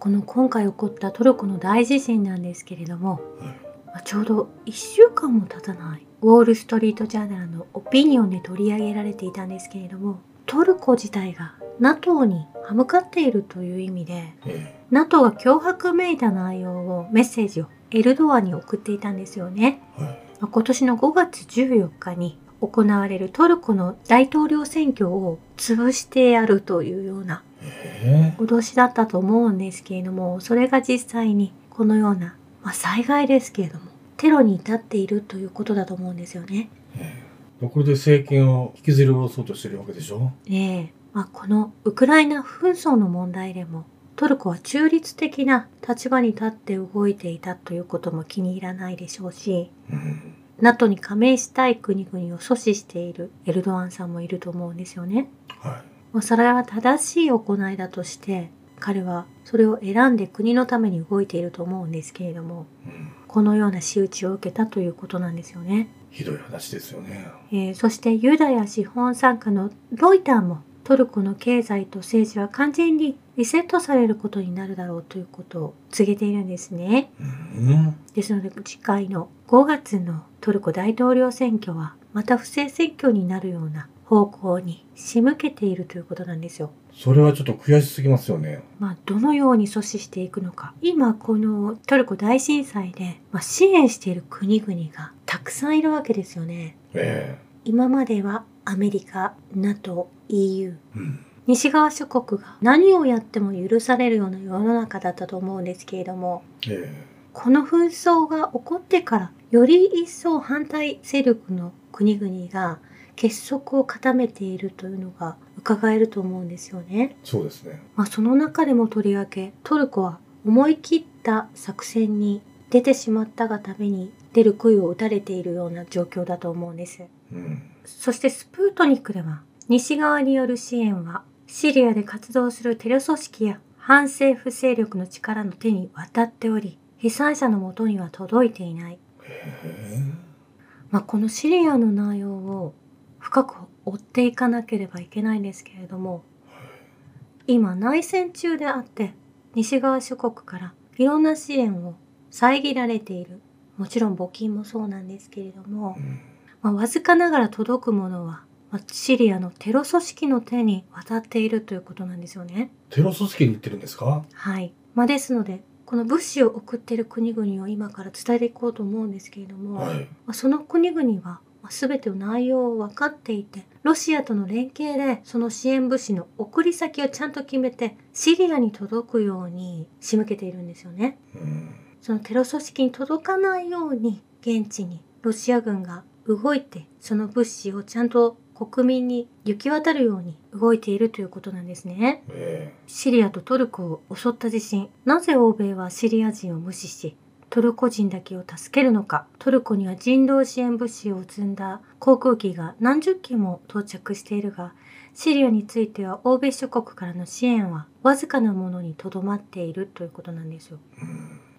この今回起こったトルコの大地震なんですけれども、まあちょうど1週間も経たないウォール・ストリート・ジャーナルのオピニオンで取り上げられていたんですけれどもトルコ自体が NATO に歯向かっているという意味で NATO が脅迫めいた内容をメッセージをエルドアに送っていたんですよね。今年の5月14日に行われるトルコの大統領選挙を潰してやるというような脅しだったと思うんですけれどもそれが実際にこのような、まあ、災害ですけれどもテロに至っているということだと思うんですよね。ええ。これで政権を引きずり下ろそうとしてるわけでしょ？ええ。まあ、このウクライナ紛争の問題でもトルコは中立的な立場に立って動いていたということも気に入らないでしょうしうん。NATO に加盟したい国々を阻止しているエルドアンさんもいると思うんですよね。はまあそれは正しい行いだとして彼はそれを選んで国のために動いていると思うんですけれどもい、うん、このような仕打ちを受けたということなんですよね。ひどい話ですよねえーそしてユダヤ資本参加のロイターもトルコの経済と政治は完全にリセットされることになるだろうということを告げているんですね。うんですので次回の5月のトルコ大統領選挙はまた不正選挙になるような方向に仕向けているということなんですよ。それはちょっと悔しすぎますよね。まあ、どのように阻止していくのか。今このトルコ大震災で、まあ、支援している国々がたくさんいるわけですよね。え今まではアメリカ NATO EU えうん。西側諸国が何をやっても許されるような世の中だったと思うんですけれどもえ。この紛争が起こってからより一層反対勢力の国々が結束を固めているというのが伺えると思うんですよね。えそうですねまあ、その中でもとりわけトルコは思い切った作戦に出てしまったがために出る杭を打たれているような状況だと思うんです。うんそしてスプートニクでは西側による支援はシリアで活動するテロ組織や反政府勢力の力の手に渡っており被災者のもとには届いていない。えまあ、このシリアの内容を深く追っていかなければいけないんですけれども今内戦中であって西側諸国からいろんな支援を遮られているもちろん募金もそうなんですけれどもまあ、わずかながら届くものは、まあシリアのテロ組織の手に渡っているということなんですよね。テロ組織に行ってるんですか？はい。まあ、ですのでこの物資を送っている国々を今から伝えていこうと思うんですけれども、はいまあ、その国々はまあ全ての内容を分かっていてロシアとの連携でその支援物資の送り先をちゃんと決めてシリアに届くように仕向けているんですよね。うんそのテロ組織に届かないように現地にロシア軍が動いてその物資をちゃんと国民に行き渡るように動いているということなんですね。えシリアとトルコを襲った地震なぜ欧米はシリア人を無視しトルコ人だけを助けるのか。トルコには人道支援物資を積んだ。航空機が何十機も到着しているがシリアについては欧米諸国からの支援はわずかなものにとどまっているということなんですよ。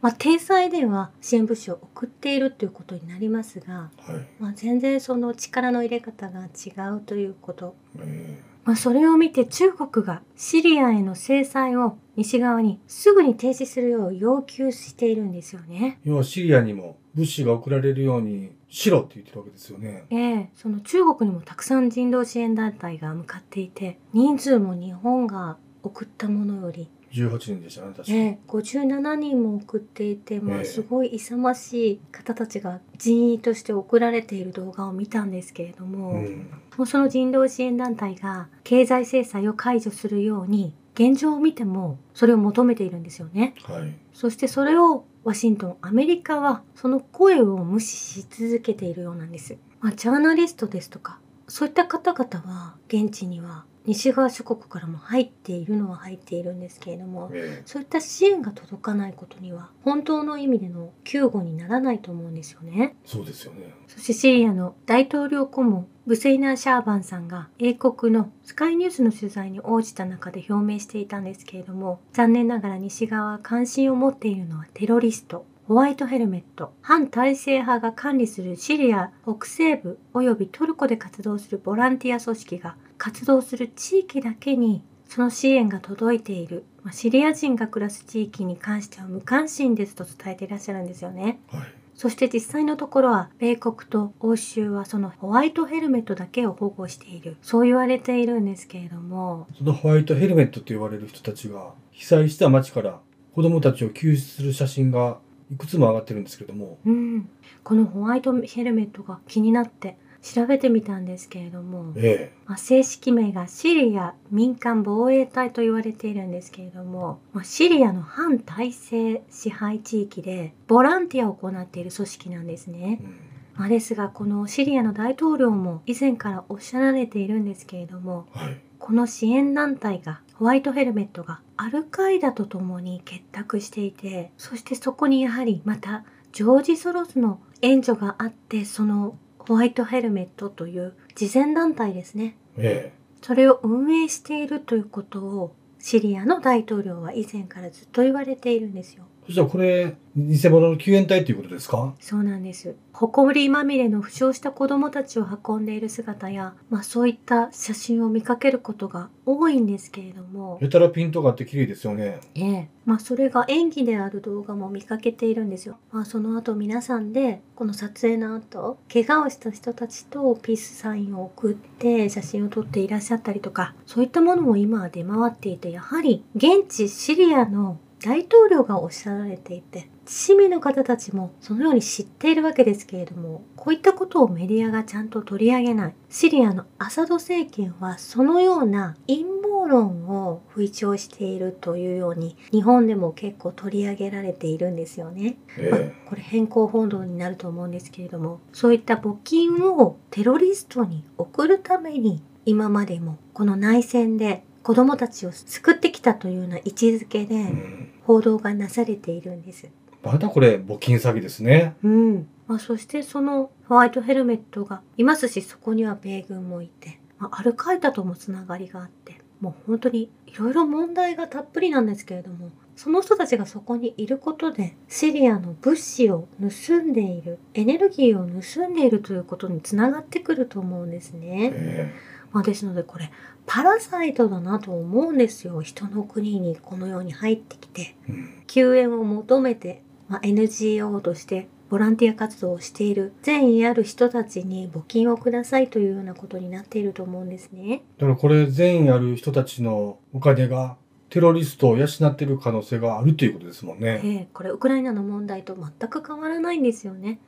まあ、体裁では支援物資を送っているということになりますが、はい。まあ、全然その力の入れ方が違うということ。えまあ、それを見て中国がシリアへの制裁を西側にすぐに停止するよう要求しているんですよね。え要はシリアにも物資が送られるようにしろって言ってるわけですよねええその中国にもたくさん人道支援団体が向かっていて人数も日本が送ったものより、18人でしたね確かええ57人も送っていて、まあ、ええすごい勇ましい方たちが人員として送られている動画を見たんですけれども、うんもうその人道支援団体が経済制裁を解除するように現状を見てもそれを求めているんですよね。はいそしてそれをワシントン、アメリカはその声を無視し続けているようなんです。まあ、ジャーナリストですとか、そういった方々は現地には西側諸国からも入っているのは入っているんですけれども、えそういった支援が届かないことには本当の意味での救護にならないと思うんですよね。えそうですよね。そしてシリアの大統領顧問ブセイナー・シャーバンさんが英国のスカイニュースの取材に応じた中で表明していたんですけれども残念ながら西側は関心を持っているのはテロリストホワイトヘルメット。反体制派が管理するシリア北西部及びトルコで活動するボランティア組織が活動する地域だけにその支援が届いている。まあ、シリア人が暮らす地域に関しては無関心ですと伝えていらっしゃるんですよね。はい。そして実際のところは米国と欧州はそのホワイトヘルメットだけを保護している。そう言われているんですけれども。そのホワイトヘルメットと言われる人たちが被災した町から子供たちを救出する写真がいくつも上がってるんですけども、うん、このホワイトヘルメットが気になって調べてみたんですけれども、えまあ、正式名がシリア民間防衛隊と言われているんですけれども、まあ、シリアの反体制支配地域でボランティアを行っている組織なんですえね。うんまあ、ですがこのシリアの大統領も以前からおっしゃられているんですけれどもはい。この支援団体がホワイトヘルメットがアルカイダと共に結託していてそしてそこにやはりまたジョージ・ソロスの援助があってそのホワイトヘルメットという慈善団体ですねえそれを運営しているということをシリアの大統領は以前からずっと言われているんですよ。えそしたらこれ、偽物の救援隊ということですか？そうなんです。埃まみれの負傷した子供たちを運んでいる姿や、まあそういった写真を見かけることが多いんですけれども、やたらピントがあって綺麗ですよね。ええ、まあそれが演技である動画も見かけているんですよ。まあその後皆さんでこの撮影の後、怪我をした人たちとピースサインを送って写真を撮っていらっしゃったりとか、そういったものも今は出回っていて、やはり現地シリアの大統領がおっしゃられていて、市民の方たちもそのように知っているわけですけれども、こういったことをメディアがちゃんと取り上げない。シリアのアサド政権はそのような陰謀論を吹聴しているというように、日本でも結構取り上げられているんですよね。まあえこれ変更報道になると思うんですけれども、そういった募金をテロリストに送るために、今までもこの内戦で子供たちを救ってきたというような位置づけでん。報道がなされているんです。まだこれ、募金詐欺ですね。うん。まあ、そしてそのホワイトヘルメットがいますし、そこには米軍もいて、まあ、アルカイダともつながりがあって、もう本当にいろいろ問題がたっぷりなんですけれども、その人たちがそこにいることで、シリアの物資を盗んでいる、エネルギーを盗んでいるということにつながってくると思うんですね。えまあ、ですのでこれ、パラサイトだなと思うんですよ。人の国にこのように入ってきて。えうん。救援を求めて、まあ、NGO としてボランティア活動をしている善意ある人たちに募金をくださいというようなことになっていると思うんですね。だからこれ、善意ある人たちのお金がテロリストを養っている可能性があるということですもんね。ええこれウクライナの問題と全く変わらないんですよね。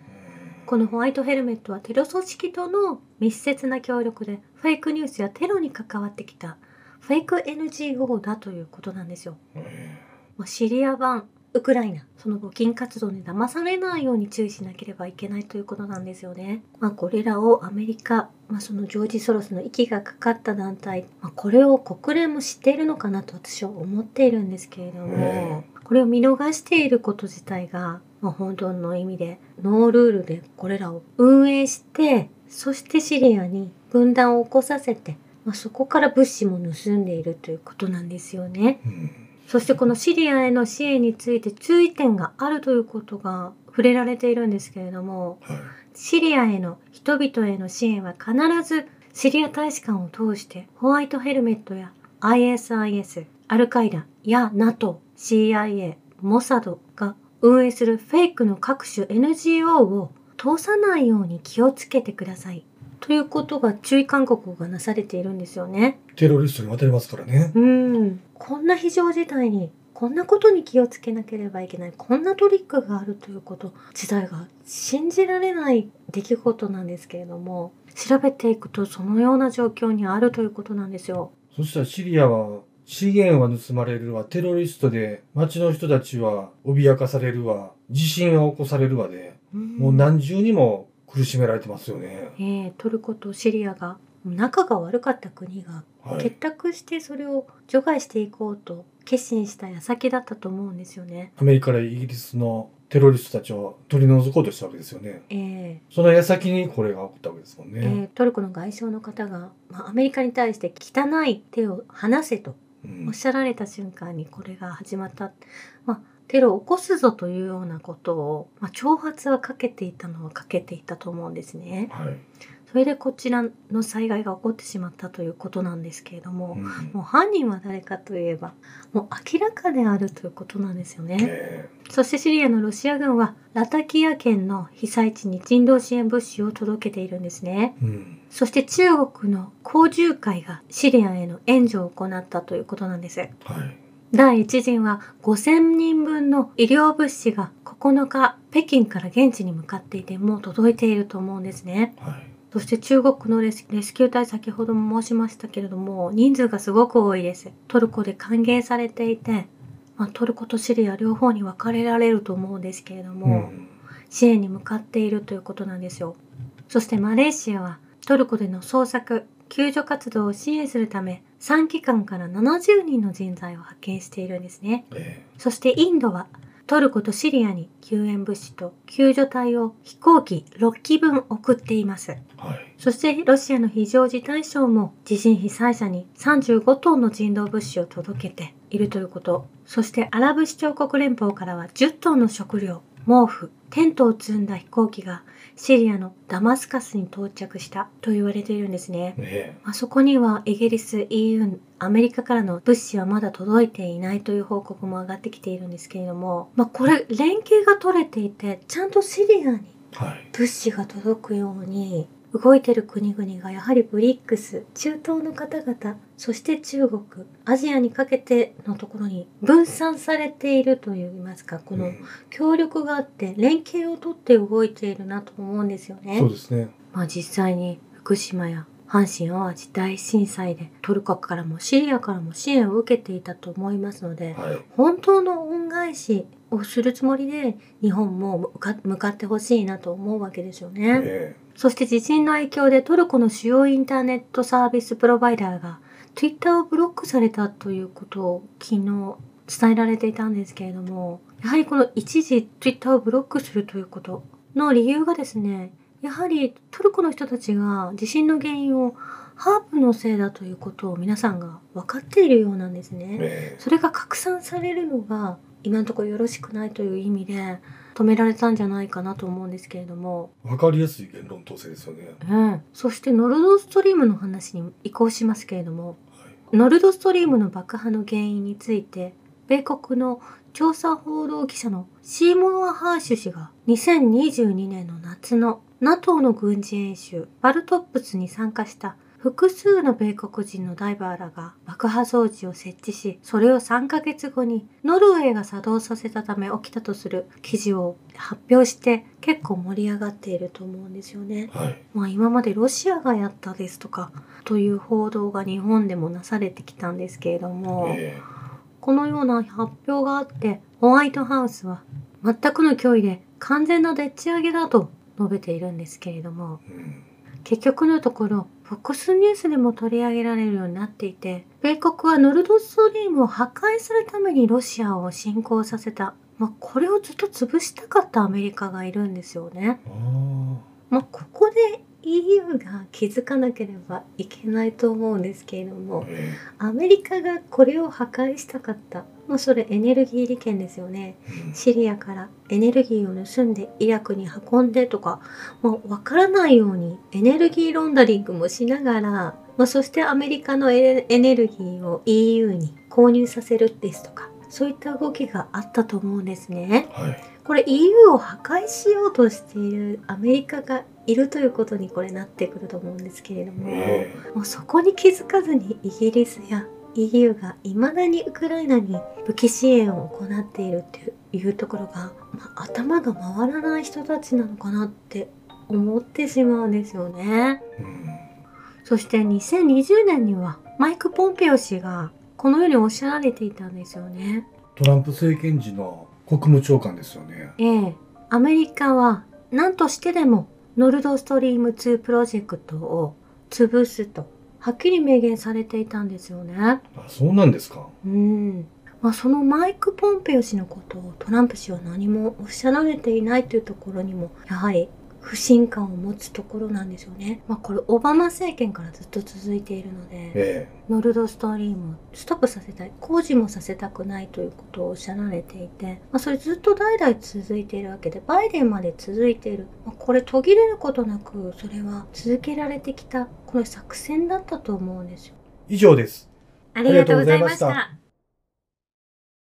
このホワイトヘルメットはテロ組織との密接な協力でフェイクニュースやテロに関わってきたフェイク NGO だということなんですよ。えまあシリア版ウクライナ、その募金活動に騙されないように注意しなければいけないということなんですよね。まあ、これらをアメリカ、まあ、そのジョージ・ソロスの息がかかった団体、まあ、これを国連も知っているのかなと私は思っているんですけれども、えこれを見逃していること自体が、まあ、本当の意味でノールールでこれらを運営して、そしてシリアに分断を起こさせて、まあ、そこから物資も盗んでいるということなんですよね。うん。そしてこのシリアへの支援について注意点があるということが触れられているんですけれども、はい。シリアへの人々への支援は必ずシリア大使館を通してホワイトヘルメットや ISIS、アルカイダや NATO、CIA、モサドが運営するフェイクの各種 NGO を通さないように気をつけてください。ということが注意勧告がなされているんですよね。テロリストに渡りますからね。うん、こんな非常事態にこんなことに気をつけなければいけないこんなトリックがあるということ自体が信じられない出来事なんですけれども調べていくとそのような状況にあるということなんですよ。そしたらシリアは資源は盗まれるわ、テロリストで町の人たちは脅かされるわ、地震は起こされるわで、もう何重にも苦しめられてますよね。えートルコとシリアが仲が悪かった国が結はい。託してそれを除外していこうと決心した矢先だったと思うんですよね。アメリカやイギリスのテロリストたちを取り除こうとしたわけですよね。えーその矢先にこれが起こったわけですもんえね。ートルコの外相の方が、まあ、アメリカに対して汚い手を離せとうんおっしゃられた瞬間にこれが始まった、まあ、テロを起こすぞというようなことを、まあ、挑発はかけていたのはかけていたと思うんですね。はい。それでこちらの災害が起こってしまったということなんですけれども、うんもう犯人は誰かといえばもう明らかであるということなんですよね。えそしてシリアのロシア軍はラタキア県の被災地に人道支援物資を届けているんですね。えうん。そして中国の工獣会がシリアへの援助を行ったということなんです。はい。第一陣は5000人分の医療物資が9日北京から現地に向かっていてもう届いていると思うんですね。はい。そして中国のレスレスキュー隊先ほども申しましたけれども人数がすごく多いです。トルコで歓迎されていて、まあ、トルコとシリア両方に分かれられると思うんですけれども、うん。支援に向かっているということなんですよ。そしてマレーシアはトルコでの捜索、救助活動を支援するため3機関から70人の人材を派遣しているんですね。えそしてインドはトルコとシリアに救援物資と救助隊を飛行機6機分送っています。えはい。そしてロシアの非常事態省も地震被災者に35トンの人道物資を届けているということ。そしてアラブ首長国連邦からは10トンの食料、毛布、テントを積んだ飛行機がシリアのダマスカスに到着したと言われているんですね。えあそこにはイギリス、EU、アメリカからの物資はまだ届いていないという報告も上がってきているんですけれども、まあこれ連携が取れていて、ちゃんとシリアに。物資が届くように動いてる国々がやはりブリックス、中東の方々、そして中国、アジアにかけてのところに分散されているといいますか、このうん協力があって連携をとって動いているなと思うんですよね。そうですね。まあ実際に福島や阪神・淡路大震災でトルコからもシリアからも支援を受けていたと思いますので、はい。本当の恩返しをするつもりで日本も向か向かってほしいなと思うわけですよね。えそして地震の影響でトルコの主要インターネットサービスプロバイダーが Twitter をブロックされたということを昨日伝えられていたんですけれども、やはりこの一時 Twitter をブロックするということの理由がですね、やはりトルコの人たちが地震の原因をハープのせいだということを皆さんが分かっているようなんですえね。えそれが拡散されるのが今のところよろしくないという意味で止められたんじゃないかなと思うんですけれども、えわかりやすい言論統制ですよね。うん、そしてノルドストリームの話に移行しますけれどもはい。ノルドストリームの爆破の原因について米国の調査報道記者のシーモア・ハーシュ氏が2022年の夏の NATO の軍事演習バルトップスに参加した複数の米国人のダイバーらが爆破装置を設置し、それを3ヶ月後にノルウェーが作動させたため起きたとする記事を発表して結構盛り上がっていると思うんですよね。はい。まあ今までロシアがやったですとかという報道が日本でもなされてきたんですけれども、えこのような発表があってホワイトハウスは全くの脅威で完全なでっち上げだと述べているんですけれども、えうん。結局のところ FOX ニュースでも取り上げられるようになっていて米国はノルドストリームを破壊するためにロシアを侵攻させた、まあ、これをずっと潰したかったアメリカがいるんですよね。あまあ、ここで EU が気づかなければいけないと思うんですけれどあ。もえアメリカがこれを破壊したかった、まあ、それエネルギー利権ですよねえうんシリアからエネルギーを盗んでイラクに運んでとか、まあ、わからないようにエネルギーロンダリングもしながら、まあ、そしてアメリカのエエネルギーを EU に購入させるですとかそういった動きがあったと思うんですね。はい。これ EU を破壊しようとしているアメリカがいるということにこれなってくると思うんですけれども、えもうそこに気づかずにイギリスや EU が未だにウクライナに武器支援を行っているっていうところが、まあ頭が回らない人たちなのかなって思ってしまうんですよね。そして2020年にはマイク・ポンペオ氏がこのようにおっしゃられていたんですよね。トランプ政権時の国務長官ですよね。ええ、アメリカは何としてでもノルドストリーム2プロジェクトを潰すとはっきり明言されていたんですよね。あ、そうなんですか。うん。まあそのマイク・ポンペオ氏のことをトランプ氏は何もおっしゃられていないというところにもやはり不信感を持つところなんですよね。まあこれオバマ政権からずっと続いているので、えノルドストリームをストップさせたい、工事もさせたくないということをおっしゃられていて、まあそれずっと代々続いているわけで、バイデンまで続いている。まあ、これ途切れることなく、それは続けられてきた、これ作戦だったと思うんですよ。以上です。ありがとうございました